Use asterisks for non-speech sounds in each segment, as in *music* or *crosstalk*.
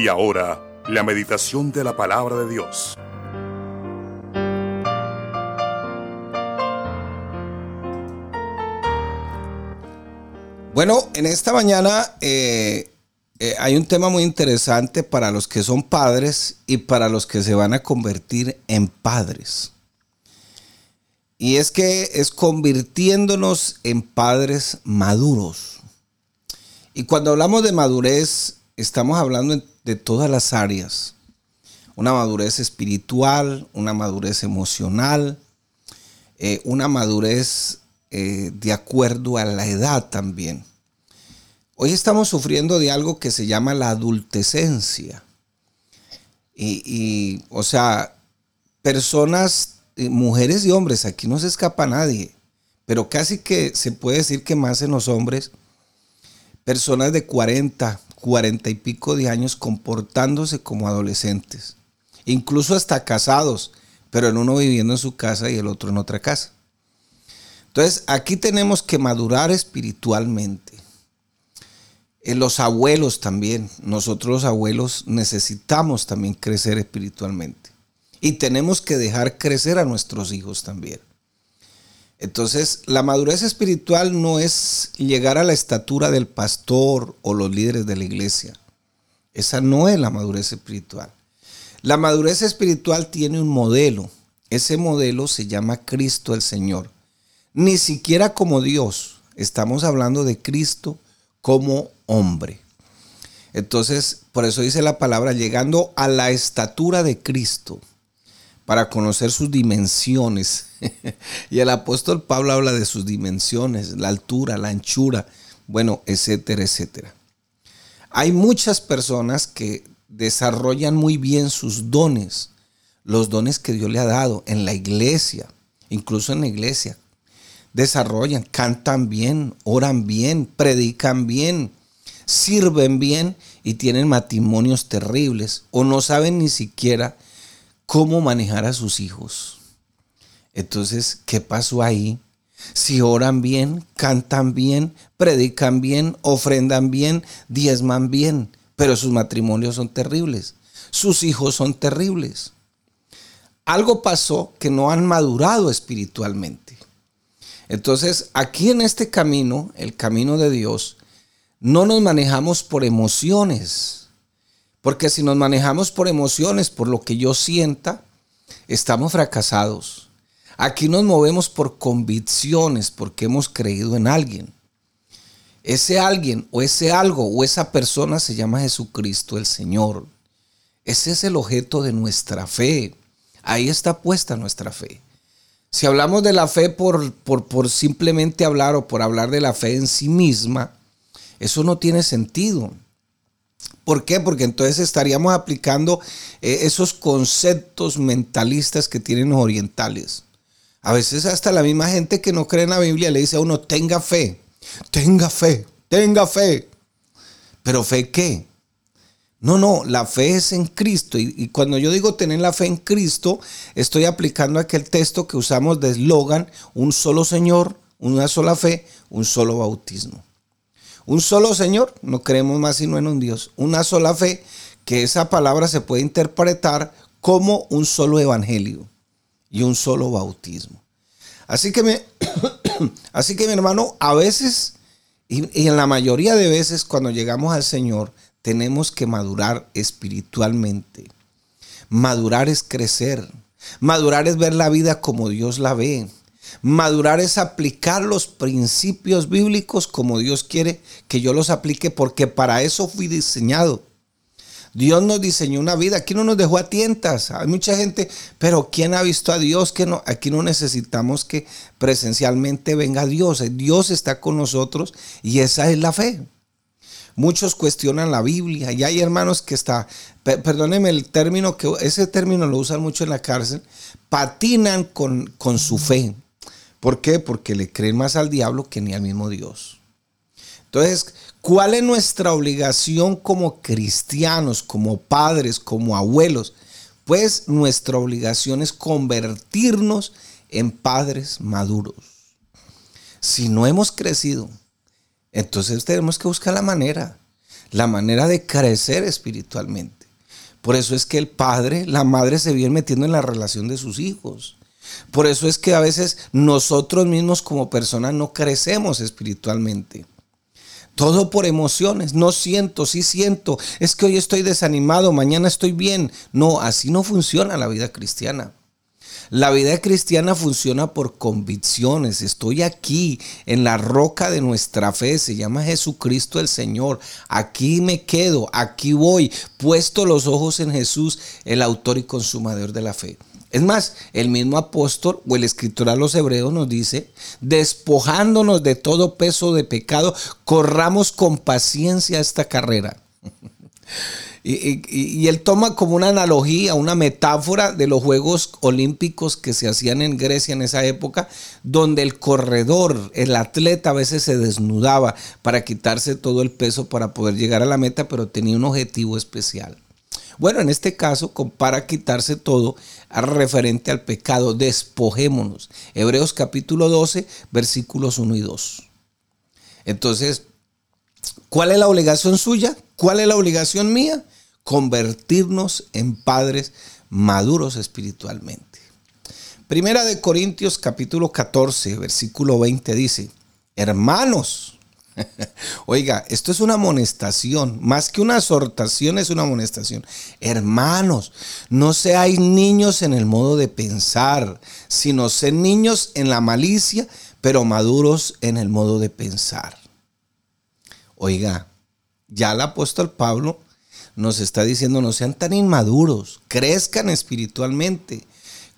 Y ahora, la meditación de la palabra de Dios. Bueno, en esta mañana eh, eh, hay un tema muy interesante para los que son padres y para los que se van a convertir en padres. Y es que es convirtiéndonos en padres maduros. Y cuando hablamos de madurez, estamos hablando de todas las áreas. Una madurez espiritual, una madurez emocional, eh, una madurez eh, de acuerdo a la edad también. Hoy estamos sufriendo de algo que se llama la adultescencia. Y, o sea, personas, eh, mujeres y hombres, aquí no se escapa nadie, pero casi que se puede decir que más en los hombres, personas de 40, 40 y pico de años comportándose como adolescentes, incluso hasta casados, pero en uno viviendo en su casa y el otro en otra casa. Entonces, aquí tenemos que madurar espiritualmente. En los abuelos también, nosotros los abuelos necesitamos también crecer espiritualmente. Y tenemos que dejar crecer a nuestros hijos también. Entonces, la madurez espiritual no es llegar a la estatura del pastor o los líderes de la iglesia. Esa no es la madurez espiritual. La madurez espiritual tiene un modelo. Ese modelo se llama Cristo el Señor. Ni siquiera como Dios. Estamos hablando de Cristo como hombre. Entonces, por eso dice la palabra, llegando a la estatura de Cristo, para conocer sus dimensiones. *laughs* y el apóstol Pablo habla de sus dimensiones, la altura, la anchura, bueno, etcétera, etcétera. Hay muchas personas que desarrollan muy bien sus dones, los dones que Dios le ha dado en la iglesia, incluso en la iglesia. Desarrollan, cantan bien, oran bien, predican bien, sirven bien y tienen matrimonios terribles o no saben ni siquiera cómo manejar a sus hijos. Entonces, ¿qué pasó ahí? Si oran bien, cantan bien, predican bien, ofrendan bien, diezman bien, pero sus matrimonios son terribles, sus hijos son terribles. Algo pasó que no han madurado espiritualmente. Entonces, aquí en este camino, el camino de Dios, no nos manejamos por emociones. Porque si nos manejamos por emociones, por lo que yo sienta, estamos fracasados. Aquí nos movemos por convicciones, porque hemos creído en alguien. Ese alguien o ese algo o esa persona se llama Jesucristo el Señor. Ese es el objeto de nuestra fe. Ahí está puesta nuestra fe. Si hablamos de la fe por, por, por simplemente hablar o por hablar de la fe en sí misma, eso no tiene sentido. ¿Por qué? Porque entonces estaríamos aplicando eh, esos conceptos mentalistas que tienen los orientales. A veces hasta la misma gente que no cree en la Biblia le dice a uno, tenga fe, tenga fe, tenga fe. Pero fe qué? No, no, la fe es en Cristo. Y, y, cuando yo digo tener la fe en Cristo, estoy aplicando aquel texto que usamos de eslogan, un solo Señor, una sola fe, un solo bautismo. Un solo Señor, no creemos más sino en un Dios. Una sola fe, que esa palabra se puede interpretar como un solo evangelio y un solo bautismo. Así que, me, *coughs* así que mi hermano, a veces, y, y en la mayoría de veces cuando llegamos al Señor, tenemos que madurar espiritualmente. Madurar es crecer. Madurar es ver la vida como Dios la ve. Madurar es aplicar los principios bíblicos como Dios quiere que yo los aplique porque para eso fui diseñado. Dios nos diseñó una vida, aquí no nos dejó a tientas. Hay mucha gente, pero ¿quién ha visto a Dios? Que no, aquí no necesitamos que presencialmente venga Dios. Dios está con nosotros y esa es la fe. Muchos cuestionan la Biblia y hay hermanos que está, perdónenme el término, que ese término lo usan mucho en la cárcel, patinan con, con su fe. ¿Por qué? Porque le creen más al diablo que ni al mismo Dios. Entonces, ¿cuál es nuestra obligación como cristianos, como padres, como abuelos? Pues nuestra obligación es convertirnos en padres maduros. Si no hemos crecido, entonces tenemos que buscar la manera. la manera de crecer espiritualmente. Por eso es que el padre, la madre se viene metiendo en la relación de sus hijos. Por eso es que a veces nosotros mismos como personas no crecemos espiritualmente. Todo por emociones. No siento, sí siento. Es que hoy estoy desanimado, mañana estoy bien. No, así no funciona la vida cristiana. La vida cristiana funciona por convicciones. Estoy aquí en la roca de nuestra fe. Se llama Jesucristo el Señor. Aquí me quedo, aquí voy, puesto los ojos en Jesús, el autor y consumador de la fe. Es más, el mismo apóstol o el escritor a los hebreos nos dice, despojándonos de todo peso de pecado, corramos con paciencia esta carrera. *laughs* y, él toma como una analogía, una metáfora de los Juegos Olímpicos que se hacían en Grecia en esa época, donde el corredor, el atleta a veces se desnudaba para quitarse todo el peso para poder llegar a la meta, pero tenía un objetivo especial. Bueno, en este caso, para quitarse todo referente al pecado, despojémonos. Hebreos capítulo 12, versículos 1 y 2. Entonces, ¿cuál es la obligación suya? ¿Cuál es la obligación mía? Convertirnos en padres maduros espiritualmente. Primera de Corintios capítulo 14, versículo 20 dice, hermanos, *laughs* Oiga, esto es una amonestación, más que una exhortación es una amonestación. Hermanos, no seáis niños en el modo de pensar, sino sed niños en la malicia, pero maduros en el modo de pensar. Oiga, ya el apóstol Pablo nos está diciendo, no sean tan inmaduros, crezcan espiritualmente.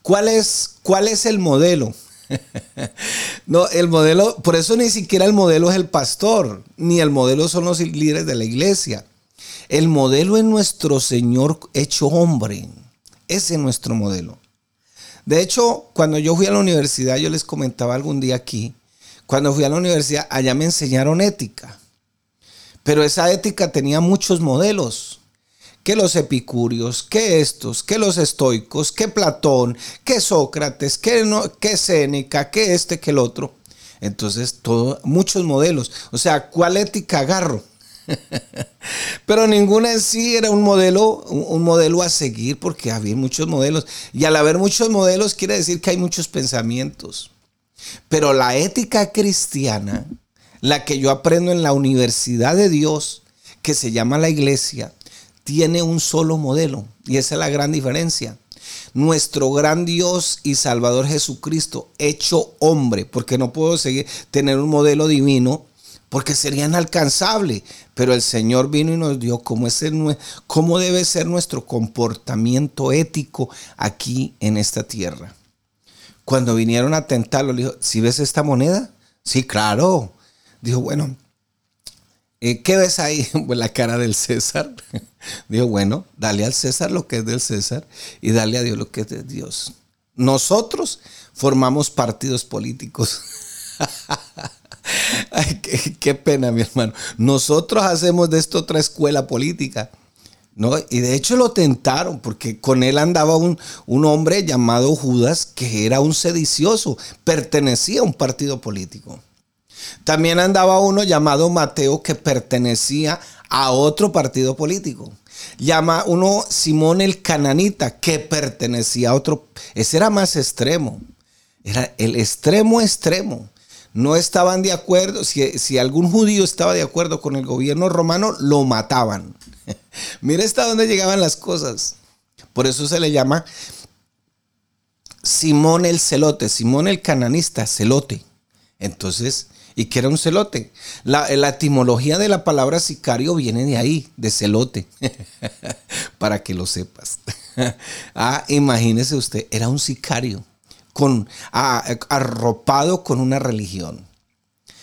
¿Cuál es, cuál es el modelo? *laughs* no, el modelo, por eso ni siquiera el modelo es el pastor, ni el modelo son los líderes de la iglesia. El modelo es nuestro Señor hecho hombre. Ese es nuestro modelo. De hecho, cuando yo fui a la universidad, yo les comentaba algún día aquí, cuando fui a la universidad, allá me enseñaron ética. Pero esa ética tenía muchos modelos que los epicúreos, que estos, que los estoicos, que Platón, que Sócrates, que, no, que Séneca, que este, que el otro. Entonces, todo, muchos modelos. O sea, ¿cuál ética agarro? *laughs* Pero ninguna en sí era un modelo, un modelo a seguir porque había muchos modelos. Y al haber muchos modelos quiere decir que hay muchos pensamientos. Pero la ética cristiana, la que yo aprendo en la universidad de Dios, que se llama la iglesia, tiene un solo modelo y esa es la gran diferencia. Nuestro gran Dios y Salvador Jesucristo, hecho hombre, porque no puedo seguir tener un modelo divino, porque sería inalcanzable. Pero el Señor vino y nos dio cómo, es cómo debe ser nuestro comportamiento ético aquí en esta tierra. Cuando vinieron a tentarlo, le dijo, ¿si ves esta moneda? Sí, claro. Dijo, bueno, eh, ¿qué ves ahí? *laughs* Pues la cara del César. *laughs* Dijo, bueno, dale al César lo que es del César y dale a Dios lo que es de Dios. Nosotros formamos partidos políticos. *laughs* Ay, qué, pena, mi hermano. Nosotros hacemos de esto otra escuela política. ¿no? Y de hecho lo tentaron, porque con él andaba un, un hombre llamado Judas, que era un sedicioso, pertenecía a un partido político. También andaba uno llamado Mateo que pertenecía a otro partido político. Llama uno Simón el Cananita que pertenecía a otro. Ese era más extremo. Era el extremo extremo. No estaban de acuerdo. Si, si algún judío estaba de acuerdo con el gobierno romano, lo mataban. *laughs* Mira hasta dónde llegaban las cosas. Por eso se le llama Simón el celote, Simón el cananista, celote. Entonces, y que era un celote. La, etimología de la palabra sicario viene de ahí, de celote, *laughs* para que lo sepas. *laughs* ah, imagínese usted, era un sicario, con, arropado con una religión.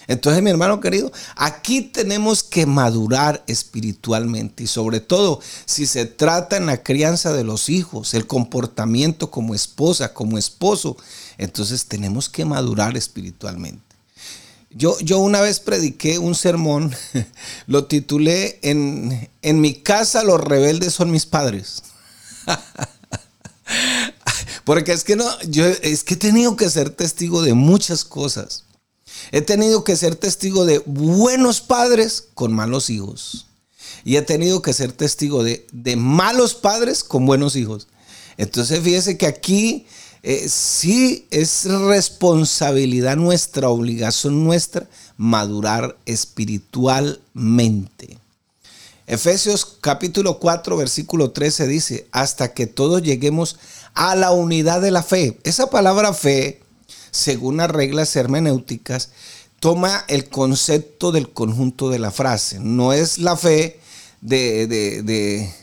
Entonces, mi hermano querido, aquí tenemos que madurar espiritualmente y sobre todo si se trata en la crianza de los hijos, el comportamiento como esposa, como esposo, entonces tenemos que madurar espiritualmente. Yo, yo una vez prediqué un sermón, *laughs* lo titulé en, en mi casa los rebeldes son mis padres. *laughs* Porque es que no, yo es que he tenido que ser testigo de muchas cosas. He tenido que ser testigo de buenos padres con malos hijos. y he tenido que ser testigo de, de malos padres con buenos hijos. Entonces fíjese que aquí eh, sí es responsabilidad nuestra, obligación nuestra, madurar espiritualmente. Efesios capítulo 4, versículo 13 dice, hasta que todos lleguemos a la unidad de la fe. Esa palabra fe, según las reglas hermenéuticas, toma el concepto del conjunto de la frase. No es la fe de,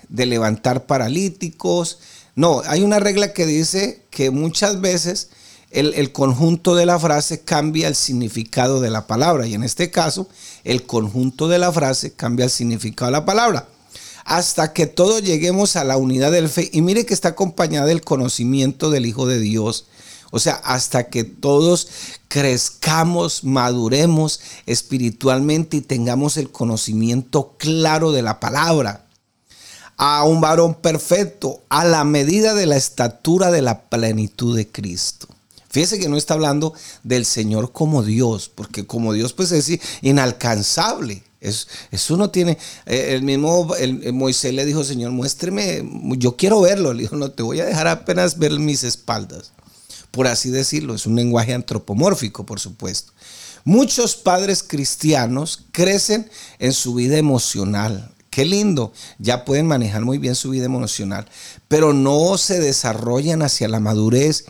de levantar paralíticos. No, hay una regla que dice que muchas veces el, conjunto de la frase cambia el significado de la palabra. Y en este caso, el conjunto de la frase cambia el significado de la palabra. Hasta que todos lleguemos a la unidad del fe. Y mire que está acompañada del conocimiento del Hijo de Dios. O sea, hasta que todos crezcamos, maduremos espiritualmente y tengamos el conocimiento claro de la palabra. A un varón perfecto, a la medida de la estatura de la plenitud de Cristo. Fíjese que no está hablando del Señor como Dios, porque como Dios pues es inalcanzable. eso no tiene, eh, el mismo Moisés le dijo, Señor, muéstreme, yo quiero verlo. Le dijo, no, te voy a dejar apenas ver mis espaldas. Por así decirlo, es un lenguaje antropomórfico, por supuesto. Muchos padres cristianos crecen en su vida emocional. Qué lindo, ya pueden manejar muy bien su vida emocional, pero no se desarrollan hacia la madurez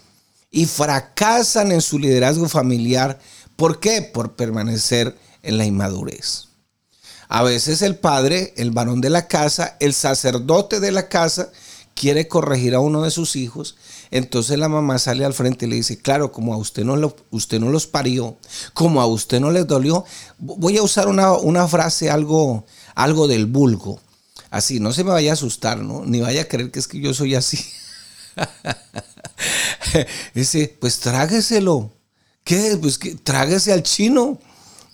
y fracasan en su liderazgo familiar. ¿Por qué? Por permanecer en la inmadurez. A veces el padre, el varón de la casa, el sacerdote de la casa, quiere corregir a uno de sus hijos. Entonces la mamá sale al frente y le dice, claro, como a usted no, usted no los parió, como a usted no les dolió, voy a usar una, una frase algo, algo del vulgo. Así, no se me vaya a asustar, ¿no? Ni vaya a creer que es que yo soy así. *laughs* Dice, pues trágueselo. ¿Qué? Pues que tráguese al chino.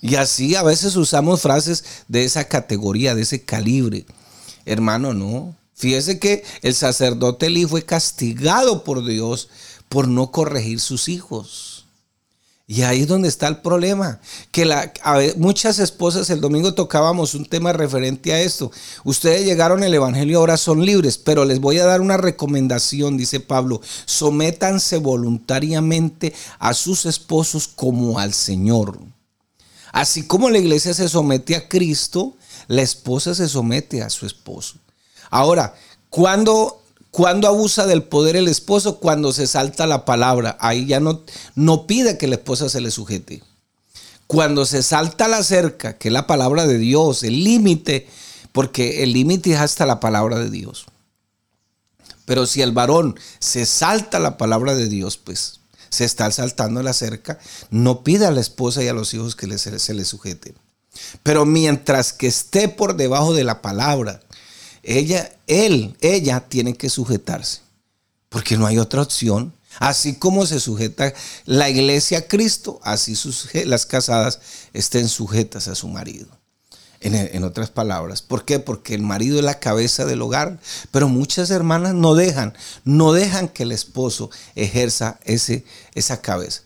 Y así a veces usamos frases de esa categoría, de ese calibre. Hermano, no. Fíjese que el sacerdote Eli fue castigado por Dios por no corregir sus hijos. Y ahí es donde está el problema. Que muchas esposas, el domingo tocábamos un tema referente a esto. Ustedes llegaron al Evangelio, ahora son libres, pero les voy a dar una recomendación, dice Pablo. Sométanse voluntariamente a sus esposos como al Señor. Así como la iglesia se somete a Cristo, la esposa se somete a su esposo. Ahora, cuando cuando abusa del poder el esposo? Cuando se salta la palabra. Ahí ya no, no pide que la esposa se le sujete. Cuando se salta la cerca, que es la palabra de Dios, el límite, porque el límite es hasta la palabra de Dios. Pero si el varón se salta la palabra de Dios, pues se está saltando la cerca, no pida a la esposa y a los hijos que se, se le sujeten. Pero mientras que esté por debajo de la palabra, ella, él, ella tiene que sujetarse, porque no hay otra opción. Así como se sujeta la iglesia a Cristo, así las casadas estén sujetas a su marido. En, en, otras palabras, ¿por qué? Porque el marido es la cabeza del hogar, pero muchas hermanas no dejan, no dejan que el esposo ejerza ese, esa cabeza.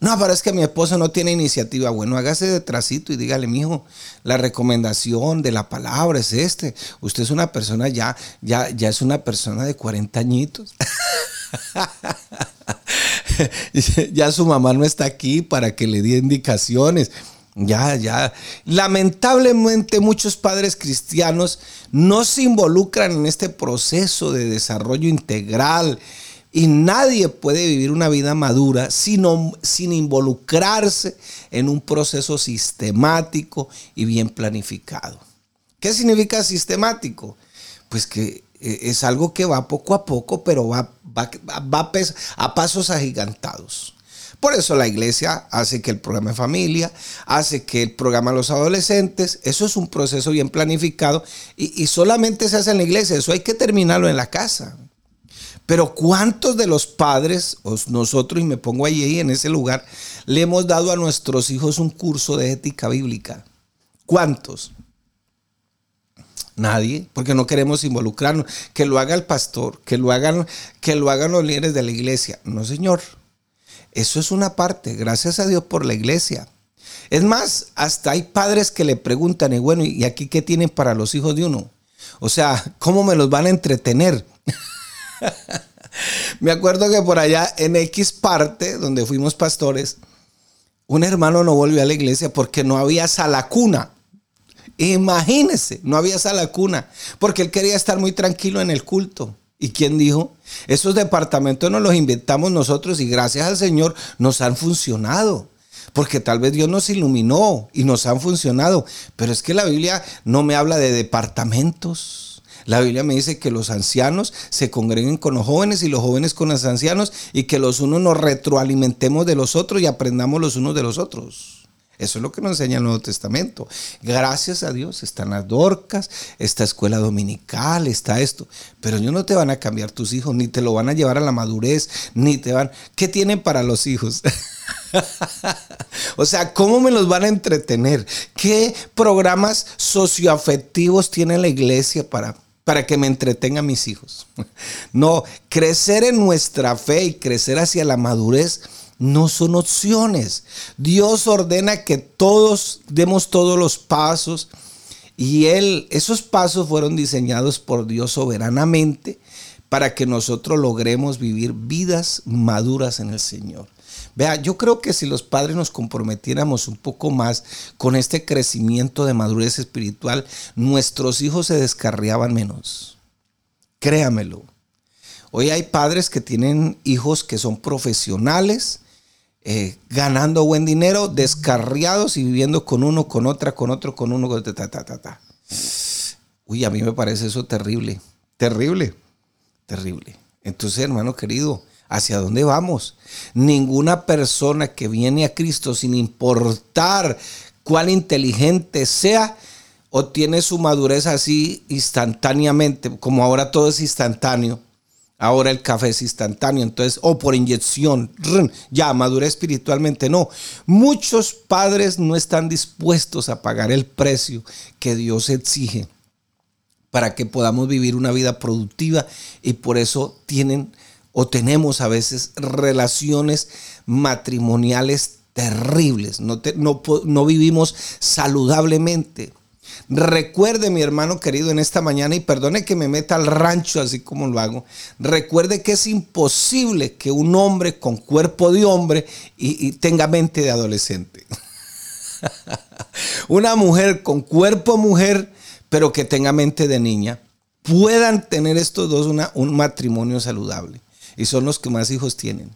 No, pero es que mi esposo no tiene iniciativa. Bueno, hágase de tracito y dígale, mijo, la recomendación de la palabra es este. Usted es una persona ya, ya, ya es una persona de 40 añitos. *laughs* ya su mamá no está aquí para que le dé indicaciones. Ya, ya. Lamentablemente muchos padres cristianos no se involucran en este proceso de desarrollo integral y nadie puede vivir una vida madura sin, sin involucrarse en un proceso sistemático y bien planificado. ¿Qué significa sistemático? Pues que eh, es algo que va poco a poco, pero va, va, va a pasos agigantados. Por eso la iglesia hace que el programa de familia, hace que el programa de los adolescentes, eso es un proceso bien planificado y solamente se hace en la iglesia, eso hay que terminarlo en la casa. Pero ¿cuántos de los padres, nosotros, y me pongo allí en ese lugar, le hemos dado a nuestros hijos un curso de ética bíblica? ¿Cuántos? Nadie, porque no queremos involucrarnos. Que lo haga el pastor, que lo hagan, que lo hagan los líderes de la iglesia. No, señor. Eso es una parte. Gracias a Dios por la iglesia. Es más, hasta hay padres que le preguntan, y bueno, ¿y aquí qué tienen para los hijos de uno? O sea, ¿cómo me los van a entretener? *laughs* *laughs* me acuerdo que por allá en X parte, donde fuimos pastores, un hermano no volvió a la iglesia porque no había sala cuna. Imagínese, no había sala cuna, porque él quería estar muy tranquilo en el culto. ¿Y quién dijo? Esos departamentos nos los inventamos nosotros y gracias al Señor nos han funcionado. Porque tal vez Dios nos iluminó y nos han funcionado. Pero es que la Biblia no me habla de departamentos. La Biblia me dice que los ancianos se congreguen con los jóvenes y los jóvenes con los ancianos y que los unos nos retroalimentemos de los otros y aprendamos los unos de los otros. Eso es lo que nos enseña el Nuevo Testamento. Gracias a Dios están las dorcas, esta escuela dominical, está esto. Pero ellos no te van a cambiar tus hijos, ni te lo van a llevar a la madurez, ni te van... ¿Qué tienen para los hijos? *laughs* o sea, ¿cómo me los van a entretener? ¿Qué programas socioafectivos tiene la iglesia para, para que me entretengan mis hijos? *laughs* no, crecer en nuestra fe y crecer hacia la madurez no son opciones. Dios ordena que todos demos todos los pasos y él esos pasos fueron diseñados por Dios soberanamente para que nosotros logremos vivir vidas maduras en el Señor. Vea, yo creo que si los padres nos comprometiéramos un poco más con este crecimiento de madurez espiritual, nuestros hijos se descarriaban menos. Créamelo. Hoy hay padres que tienen hijos que son profesionales, eh, ganando buen dinero, descarriados y viviendo con uno, con otra, con otro, con uno, con ta, ta, ta, ta. Uy, a mí me parece eso terrible, terrible, terrible. Entonces, hermano querido, ¿hacia dónde vamos? Ninguna persona que viene a Cristo, sin importar cuál inteligente sea, obtiene su madurez así instantáneamente, como ahora todo es instantáneo. Ahora el café es instantáneo, entonces, o por inyección, ya madurez espiritualmente. No, muchos padres no están dispuestos a pagar el precio que Dios exige para que podamos vivir una vida productiva y por eso tienen o tenemos a veces relaciones matrimoniales terribles. No, vivimos saludablemente. Recuerde, mi hermano querido, en esta mañana, y perdone que me meta al rancho así como lo hago, recuerde que es imposible que un hombre con cuerpo de hombre y, tenga mente de adolescente. *laughs* Una mujer con cuerpo mujer, pero que tenga mente de niña, puedan tener estos dos un matrimonio saludable. Y son los que más hijos tienen.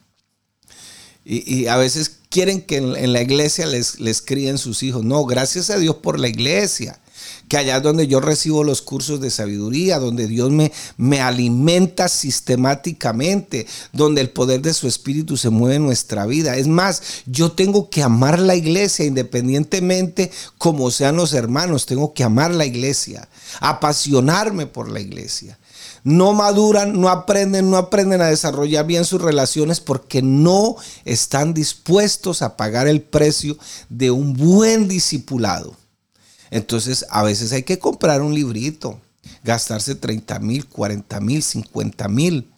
Y, a veces quieren que en, la iglesia les, les críen sus hijos. No, gracias a Dios por la iglesia que allá es donde yo recibo los cursos de sabiduría, donde Dios me, me alimenta sistemáticamente, donde el poder de su espíritu se mueve en nuestra vida. Es más, yo tengo que amar la iglesia independientemente como sean los hermanos, tengo que amar la iglesia, apasionarme por la iglesia no maduran, no aprenden, no aprenden a desarrollar bien sus relaciones porque no están dispuestos a pagar el precio de un buen discipulado. Entonces, a veces hay que comprar un librito, gastarse 30 mil, 40 mil, 50 mil.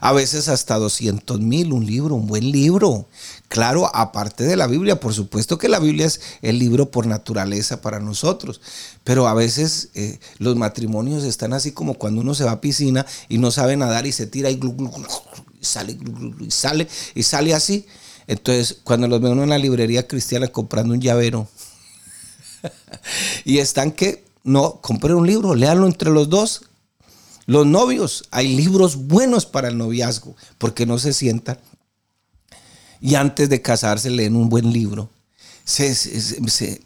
A veces hasta 200 mil, un libro, un buen libro. Claro, aparte de la Biblia, por supuesto que la Biblia es el libro por naturaleza para nosotros. Pero a veces eh, los matrimonios están así como cuando uno se va a piscina y no sabe nadar y se tira y, y sale y sale y sale así. Entonces, cuando los ve uno en la librería cristiana comprando un llavero *laughs* y están que, no, compren un libro, léanlo entre los dos. Los novios, hay libros buenos para el noviazgo, porque no se sientan y antes de casarse leen un buen libro.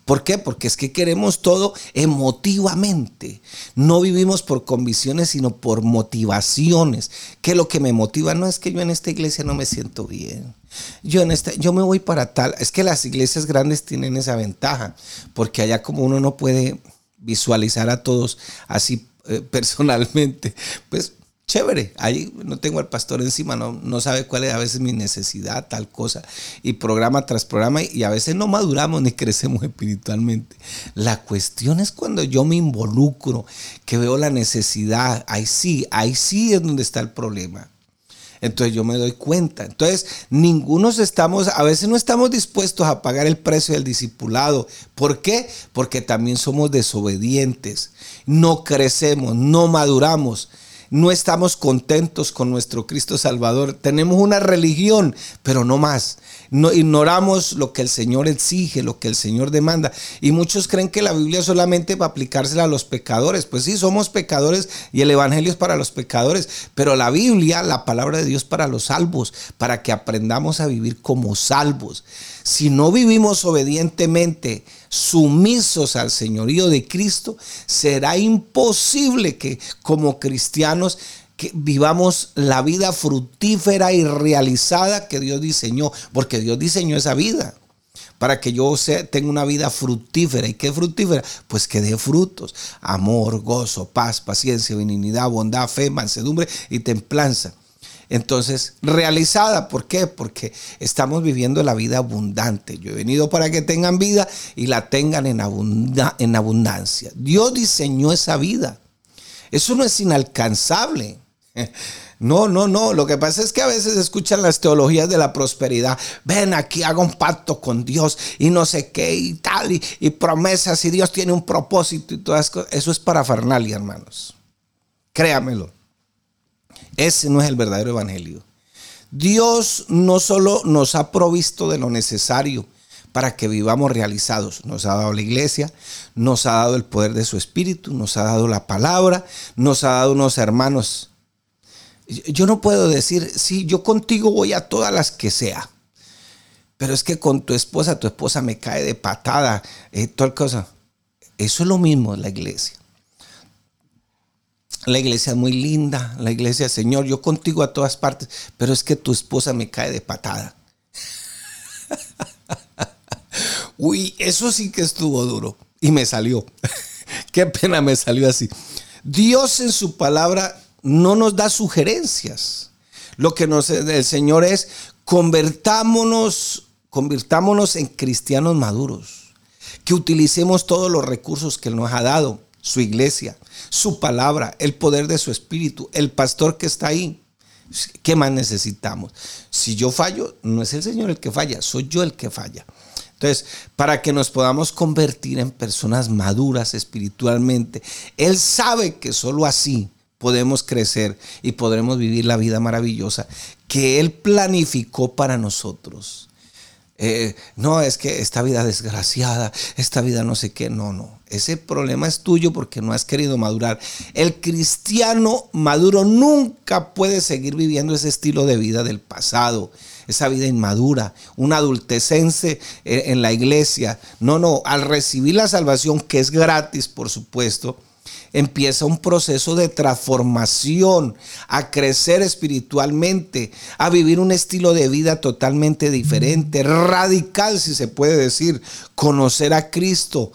¿Por qué? Porque es que queremos todo emotivamente. No vivimos por convicciones, sino por motivaciones. Que lo que me motiva no es que yo en esta iglesia no me siento bien. Yo, en esta, yo me voy para tal. Es que las iglesias grandes tienen esa ventaja, porque allá como uno no puede visualizar a todos así eh, *laughs* personalmente, pues chévere, ahí no tengo al pastor encima, no, no sabe cuál es a veces mi necesidad, tal cosa, y programa tras programa, y a veces no maduramos ni *laughs* crecemos espiritualmente. La cuestión es cuando yo me involucro, que veo la necesidad, ahí sí, ahí sí es donde está el problema. Entonces yo me doy cuenta. Entonces, ninguno estamos, a veces no estamos dispuestos a pagar el precio del discipulado. ¿Por qué? Porque también somos desobedientes. No crecemos, no maduramos no estamos contentos con nuestro Cristo Salvador. Tenemos una religión, pero no más. No, ignoramos lo que el Señor exige, lo que el Señor demanda. Y muchos creen que la Biblia solamente va a aplicársela a los pecadores. Pues sí, somos pecadores y el Evangelio es para los pecadores. Pero la Biblia, la palabra de Dios para los salvos, para que aprendamos a vivir como salvos. Si no vivimos obedientemente, sumisos al señorío de Cristo, será imposible que como cristianos que vivamos la vida fructífera y realizada que Dios diseñó, porque Dios diseñó esa vida para que yo tenga una vida fructífera. ¿Y qué fructífera? Pues que dé frutos, amor, gozo, paz, paciencia, benignidad, bondad, fe, mansedumbre y templanza. Entonces, realizada, ¿por qué? Porque estamos viviendo la vida abundante. Yo he venido para que tengan vida y la tengan en, abundancia. Dios diseñó esa vida. Eso no es inalcanzable. *laughs* No, no, no. Lo que pasa es que a veces escuchan las teologías de la prosperidad. Ven aquí, haga un pacto con Dios y no sé qué y tal, y, y promesas y Dios tiene un propósito y todas cosas. Eso es para parafernalia, hermanos. Créamelo. Ese no es el verdadero evangelio. Dios no solo nos ha provisto de lo necesario para que vivamos realizados, nos ha dado la iglesia, nos ha dado el poder de su espíritu, nos ha dado la palabra, nos ha dado unos hermanos. Yo no puedo decir, sí, yo contigo voy a todas las que sea, pero es que con tu esposa, tu esposa me cae de patada, eh, toda cosa. Eso es lo mismo la iglesia. La iglesia es muy linda, la iglesia, Señor, yo contigo a todas partes, pero es que tu esposa me cae de patada. *laughs* Uy, eso sí que estuvo duro y me salió. *laughs* Qué pena me salió así. Dios en su palabra no nos da sugerencias. Lo que nos el Señor es convertámonos, convirtámonos en cristianos maduros, que utilicemos todos los recursos que nos ha dado su iglesia, su palabra, el poder de su espíritu, el pastor que está ahí. ¿Qué más necesitamos? Si yo fallo, no es el Señor el que falla, soy yo el que falla. Entonces, para que nos podamos convertir en personas maduras espiritualmente, Él sabe que solo así podemos crecer y podremos vivir la vida maravillosa que Él planificó para nosotros. Eh, no, es que esta vida desgraciada, esta vida no sé qué, no, no. Ese problema es tuyo porque no has querido madurar. El cristiano maduro nunca puede seguir viviendo ese estilo de vida del pasado, esa vida inmadura, un adultecense eh, en la iglesia. No, no, al recibir la salvación, que es gratis, por supuesto, empieza un proceso de transformación, a crecer espiritualmente, a vivir un estilo de vida totalmente diferente, radical si se puede decir, conocer a Cristo,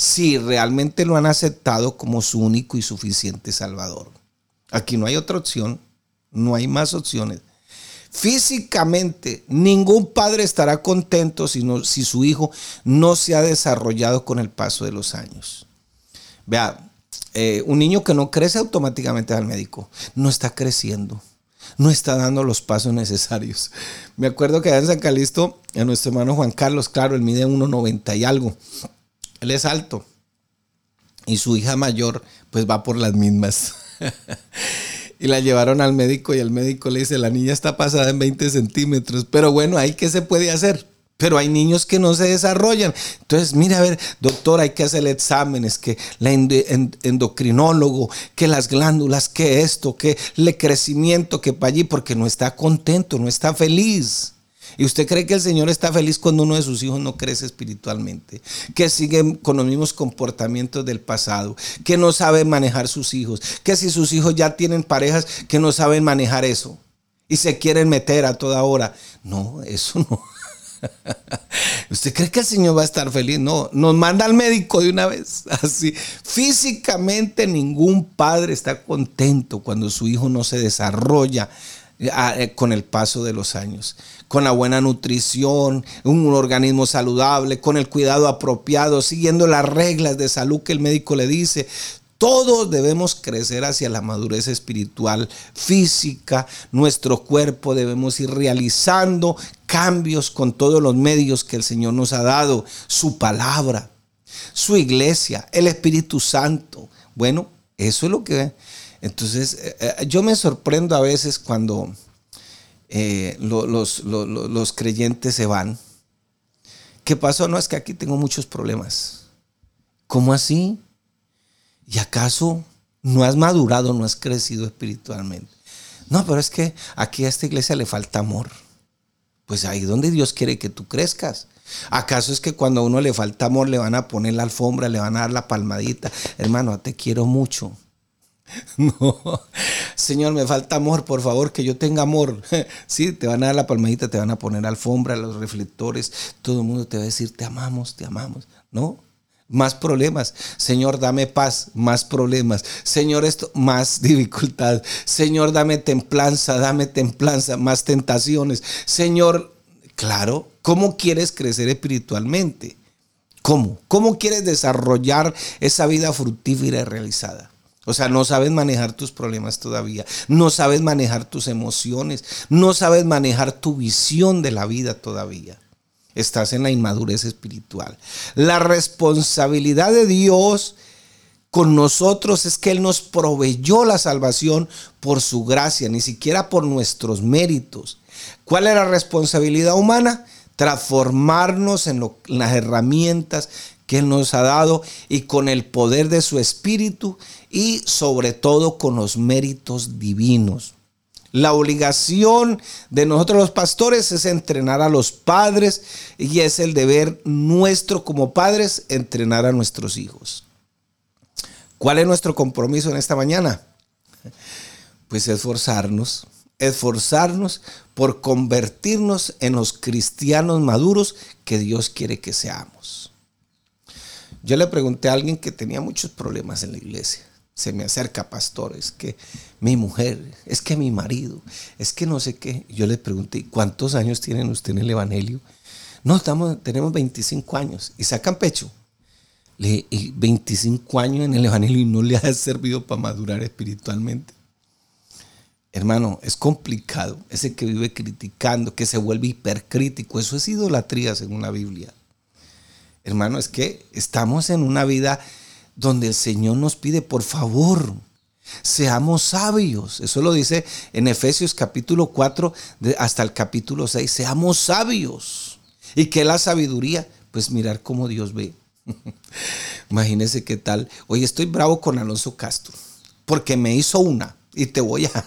si realmente lo han aceptado como su único y suficiente Salvador. Aquí no hay otra opción, no hay más opciones. Físicamente, ningún padre estará contento si, su hijo no se ha desarrollado con el paso de los años. Vea, eh, un niño que no crece automáticamente al médico, no está creciendo, no está dando los pasos necesarios. Me acuerdo que allá en San Calisto, a nuestro hermano Juan Carlos, claro, él mide 1,90 y algo, él es alto, y su hija mayor pues va por las mismas. *laughs* y la llevaron al médico y el médico le dice, la niña está pasada en 20 centímetros, pero bueno, ahí qué se puede hacer. Pero hay niños que no se desarrollan. Entonces, mira, a ver, doctor, hay que hacer exámenes, que la endocrinólogo, que las glándulas, que esto, que el crecimiento, que para allí, porque no está contento, no está feliz. ¿Y usted cree que el Señor está feliz cuando uno de sus hijos no crece espiritualmente? Que sigue con los mismos comportamientos del pasado, que no sabe manejar sus hijos, que si sus hijos ya tienen parejas, que no saben manejar eso y se quieren meter a toda hora. No, eso no. *laughs* ¿Usted cree que el Señor va a estar feliz? No, nos manda al médico de una vez. *laughs* Así, físicamente ningún padre está contento cuando su hijo no se desarrolla con el paso de los años, con la buena nutrición, un organismo saludable, con el cuidado apropiado, siguiendo las reglas de salud que el médico le dice. Todos debemos crecer hacia la madurez espiritual, física. Nuestro cuerpo debemos ir realizando cambios con todos los medios que el Señor nos ha dado. Su palabra, su iglesia, el Espíritu Santo. Bueno, eso es lo que... Entonces, eh, eh, yo me sorprendo a veces cuando eh, los, los creyentes se van. ¿Qué pasó? No es que aquí tengo muchos problemas. ¿Cómo así? ¿Y acaso no has madurado, no has crecido espiritualmente? No, pero es que aquí a esta iglesia le falta amor. Pues ahí donde Dios quiere que tú crezcas. ¿Acaso es que cuando a uno le falta amor le van a poner la alfombra, le van a dar la palmadita? Hermano, te quiero mucho. *laughs* No, Señor, me falta amor, por favor, que yo tenga amor. *laughs* Sí, te van a dar la palmadita, te van a poner alfombra, los reflectores, todo el mundo te va a decir, te amamos, te amamos. No, más problemas. Señor, dame paz, más problemas. Señor, esto, más *laughs* dificultad. Señor, dame templanza, dame templanza, más tentaciones. Señor, claro, ¿cómo quieres crecer espiritualmente? ¿Cómo? ¿Cómo quieres desarrollar esa vida fructífera y realizada? O sea, no sabes manejar tus problemas todavía, no sabes manejar tus emociones, no sabes manejar tu visión de la vida todavía estás en la inmadurez espiritual. La responsabilidad de Dios con nosotros es que Él nos proveyó la salvación por su gracia, ni siquiera por nuestros méritos. ¿Cuál es la responsabilidad humana? Transformarnos en, en las herramientas que Él nos ha dado y con el poder de su Espíritu y sobre todo con los méritos divinos. La obligación de nosotros los pastores es entrenar a los padres y es el deber nuestro como padres entrenar a nuestros hijos. ¿Cuál es nuestro compromiso en esta mañana? Pues esforzarnos, esforzarnos por convertirnos en los cristianos maduros que Dios quiere que seamos. Yo le pregunté a alguien que tenía muchos problemas en la iglesia se me acerca, pastor, es que mi mujer, es que mi marido, es que no sé qué. Yo le pregunté, ¿cuántos años tienen usted en el Evangelio? No, estamos, tenemos 25 años y sacan pecho. Le, 25 años en el Evangelio y no le ha servido para madurar espiritualmente. Hermano, es complicado. Ese que vive criticando, que se vuelve hipercrítico, eso es idolatría según la Biblia. Hermano, es que estamos en una vida donde el Señor nos pide, por favor, seamos sabios. Eso lo dice en Efesios capítulo 4 hasta el capítulo 6. Seamos sabios. ¿Y qué es la sabiduría? Pues mirar cómo Dios ve. *laughs* Imagínese qué tal. Hoy estoy bravo con Alonso Castro porque me hizo una y te voy a... *laughs*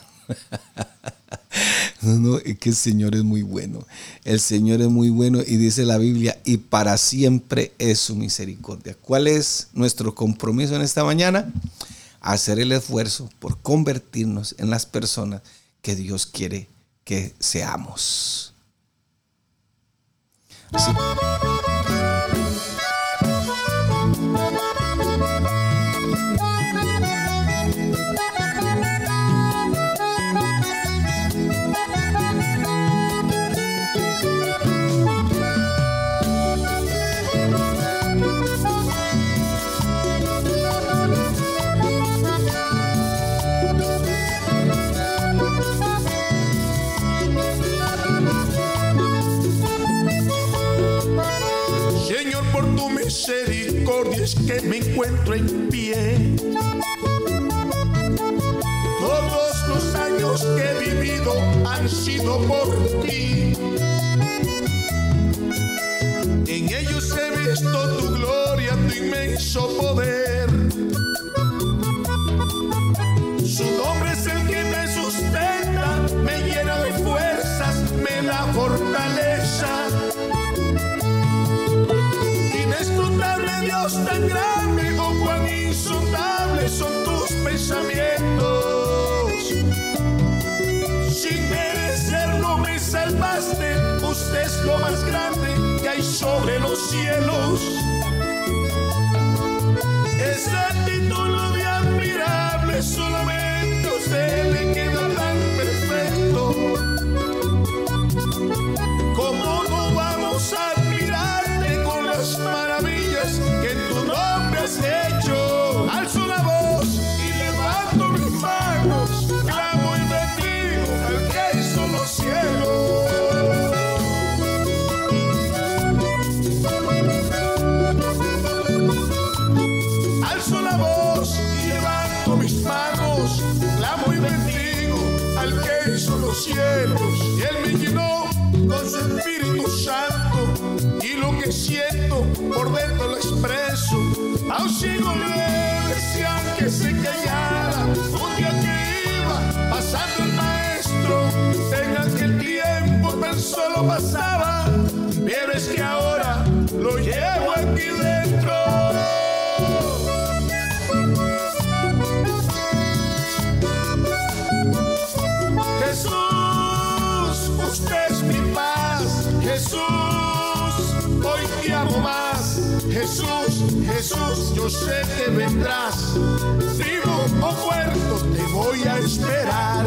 *laughs* No, es que el Señor es muy bueno. El Señor es muy bueno y dice la Biblia, y para siempre es su misericordia. ¿Cuál es nuestro compromiso en esta mañana? Hacer el esfuerzo por convertirnos en las personas que Dios quiere que seamos. Así. Que me encuentro en pie. Todos los años que he vivido han sido por ti. En ellos he visto tu gloria, tu inmenso poder. Más grande que hay sobre los cielos. Esa título de admirable solamente usted le queda solo pasaba, pero es que ahora lo llevo Jesús, Jesús, yo sé que vendrás. Vivo o muerto, te voy a esperar.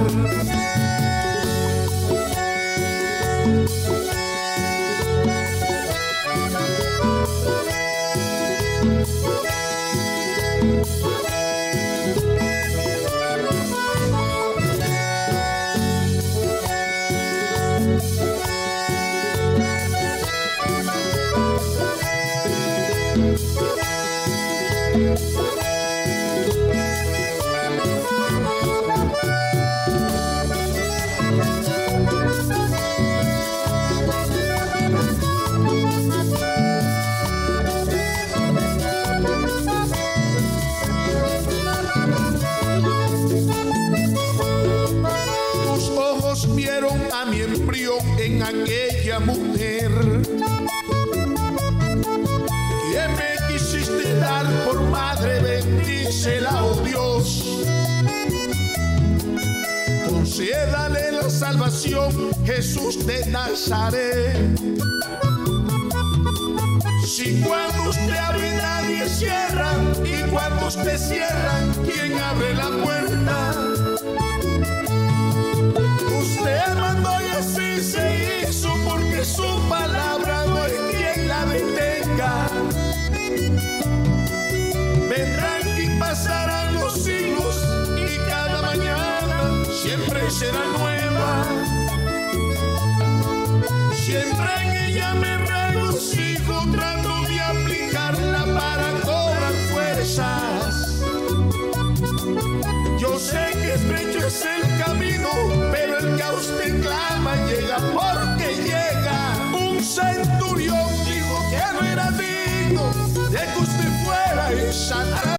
Dios. Concédale la salvación, Jesús de Nazaret. Si cuando usted abre nadie cierra, y cuando usted cierra, ¿quién abre la puerta? Usted mandó y así se hizo porque su palabra no hay quien la detenga. Vendrán y pasarán los será nueva. Siempre en ella me regocijo, trato de aplicarla para cobrar fuerzas. Yo sé que estrecho es el camino, pero el que a usted clama llega porque llega. Un centurión dijo que no era digno de que usted fuera y sanara